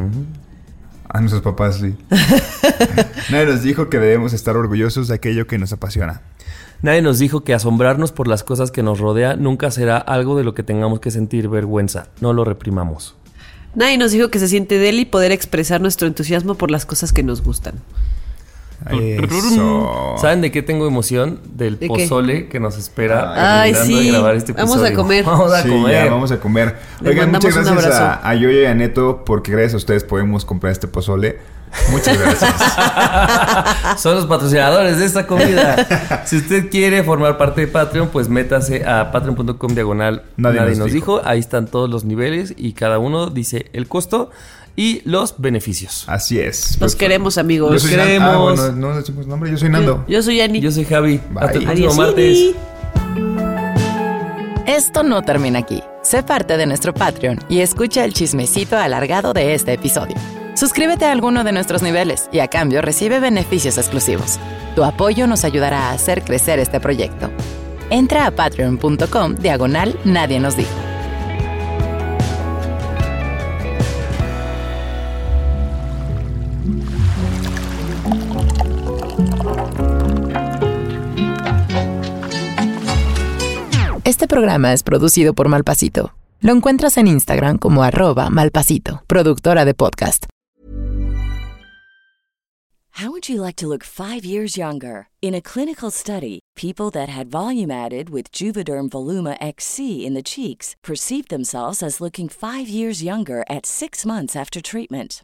A nuestros papás, sí. Nadie nos dijo que debemos estar orgullosos de aquello que nos apasiona. Nadie nos dijo que asombrarnos por las cosas que nos rodea nunca será algo de lo que tengamos que sentir vergüenza. No lo reprimamos. Nadie nos dijo que se siente deli poder expresar nuestro entusiasmo por las cosas que nos gustan. Eso. ¿Saben de qué tengo emoción? Del ¿De qué? pozole que nos espera Ay, sí. grabar este Vamos a comer. Vamos a Sí, comer. ya, vamos a comer. Les Oigan, muchas gracias a, a Yoyo y a Neto, porque gracias a ustedes podemos comprar este pozole. Muchas gracias. Son los patrocinadores de esta comida. si usted quiere formar parte de Patreon, pues métase a patreon.com diagonal. Nadie Nadie, nos nos dijo. dijo. Ahí están todos los niveles y cada uno dice el costo y los beneficios. Así es. Los Pues, queremos, amigos. Yo soy Nan- queremos. Ah, bueno, no decimos nombre, yo soy Nando. Yo soy Ani. Yo soy Javi. Bye. Hasta el próximo martes. Esto no termina aquí. Sé parte de nuestro Patreon y escucha el chismecito alargado de este episodio. Suscríbete a alguno de nuestros niveles y a cambio recibe beneficios exclusivos. Tu apoyo nos ayudará a hacer crecer este proyecto. Entra a patreon.com diagonal nadie nos dijo. Este programa es producido por Malpasito. Lo encuentras en Instagram como arroba malpasito, productora de podcast. How would you like to look five years younger? In a clinical study, people that had volume added with Juvederm Voluma XC in the cheeks perceived themselves as looking five years younger at six months after treatment.